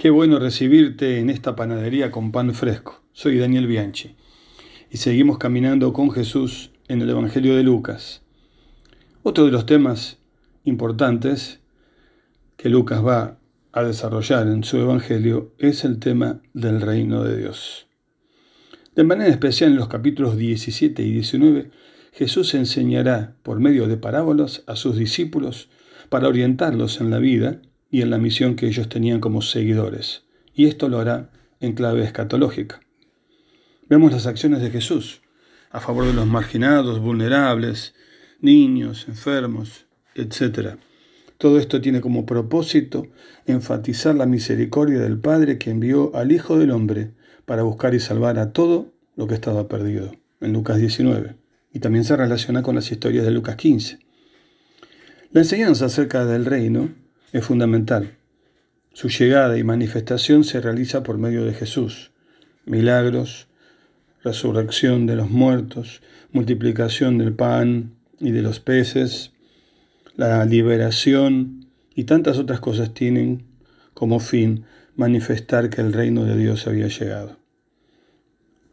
Qué bueno recibirte en esta panadería con pan fresco. Soy Daniel Bianchi y seguimos caminando con Jesús en el Evangelio de Lucas. Otro de los temas importantes que Lucas va a desarrollar en su Evangelio es el tema del reino de Dios. De manera especial en los capítulos 17 y 19, Jesús enseñará por medio de parábolas a sus discípulos para orientarlos en la vida y en la misión que ellos tenían como seguidores, y esto lo hará en clave escatológica. Vemos las acciones de Jesús a favor de los marginados, vulnerables, niños, enfermos, etc. Todo esto tiene como propósito enfatizar la misericordia del Padre que envió al Hijo del Hombre para buscar y salvar a todo lo que estaba perdido, en Lucas 19, y también se relaciona con las historias de Lucas 15. La enseñanza acerca del reino es fundamental. Su llegada y manifestación se realiza por medio de Jesús. Milagros, resurrección de los muertos, multiplicación del pan y de los peces, la liberación y tantas otras cosas tienen como fin manifestar que el reino de Dios había llegado.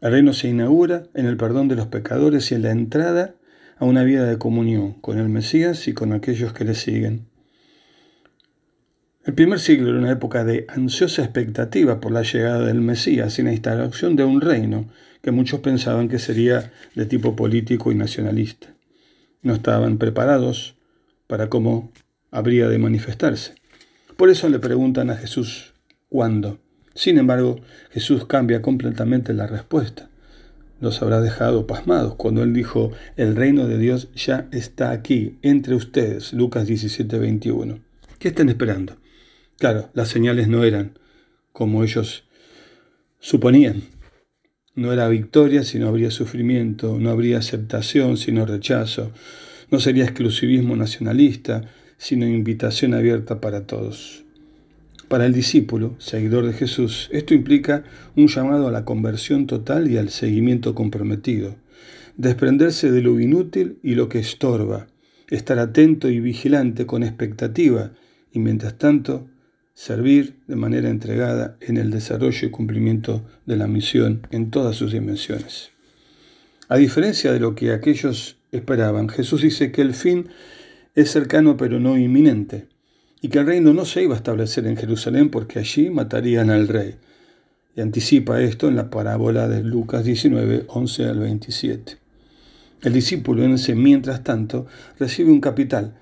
El reino se inaugura en el perdón de los pecadores y en la entrada a una vida de comunión con el Mesías y con aquellos que le siguen. El primer siglo era una época de ansiosa expectativa por la llegada del Mesías y la instalación de un reino que muchos pensaban que sería de tipo político y nacionalista. No estaban preparados para cómo habría de manifestarse. Por eso le preguntan a Jesús cuándo. Sin embargo, Jesús cambia completamente la respuesta. Los habrá dejado pasmados cuando él dijo, el reino de Dios ya está aquí, entre ustedes. Lucas 17, 21. ¿Qué están esperando? Claro, las señales no eran como ellos suponían. No era victoria, sino habría sufrimiento, no habría aceptación, sino rechazo, no sería exclusivismo nacionalista, sino invitación abierta para todos. Para el discípulo, seguidor de Jesús, esto implica un llamado a la conversión total y al seguimiento comprometido, desprenderse de lo inútil y lo que estorba, estar atento y vigilante con expectativa y mientras tanto servir de manera entregada en el desarrollo y cumplimiento de la misión en todas sus dimensiones. A diferencia de lo que aquellos esperaban, Jesús dice que el fin es cercano pero no inminente, y que el reino no se iba a establecer en Jerusalén porque allí matarían al rey. Y anticipa esto en la parábola de Lucas 19, 11 al 27. El discípulo en ese mientras tanto recibe un capital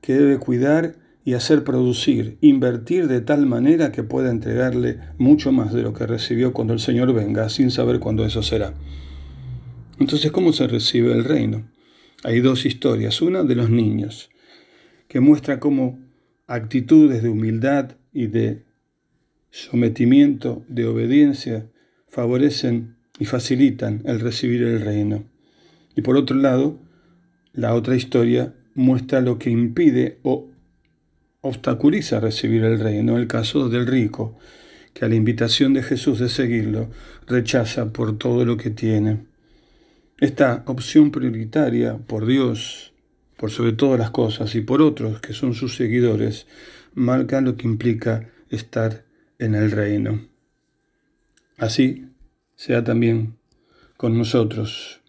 que debe cuidar y hacer producir, invertir de tal manera que pueda entregarle mucho más de lo que recibió cuando el Señor venga, sin saber cuándo eso será. Entonces, ¿cómo se recibe el reino? Hay dos historias. Una de los niños, que muestra cómo actitudes de humildad y de sometimiento, de obediencia, favorecen y facilitan el recibir el reino. Y por otro lado, la otra historia muestra lo que impide o obstaculiza recibir el reino, el caso del rico, que a la invitación de Jesús de seguirlo rechaza por todo lo que tiene. Esta opción prioritaria por Dios, por sobre todas las cosas, y por otros que son sus seguidores, marca lo que implica estar en el reino. Así sea también con nosotros.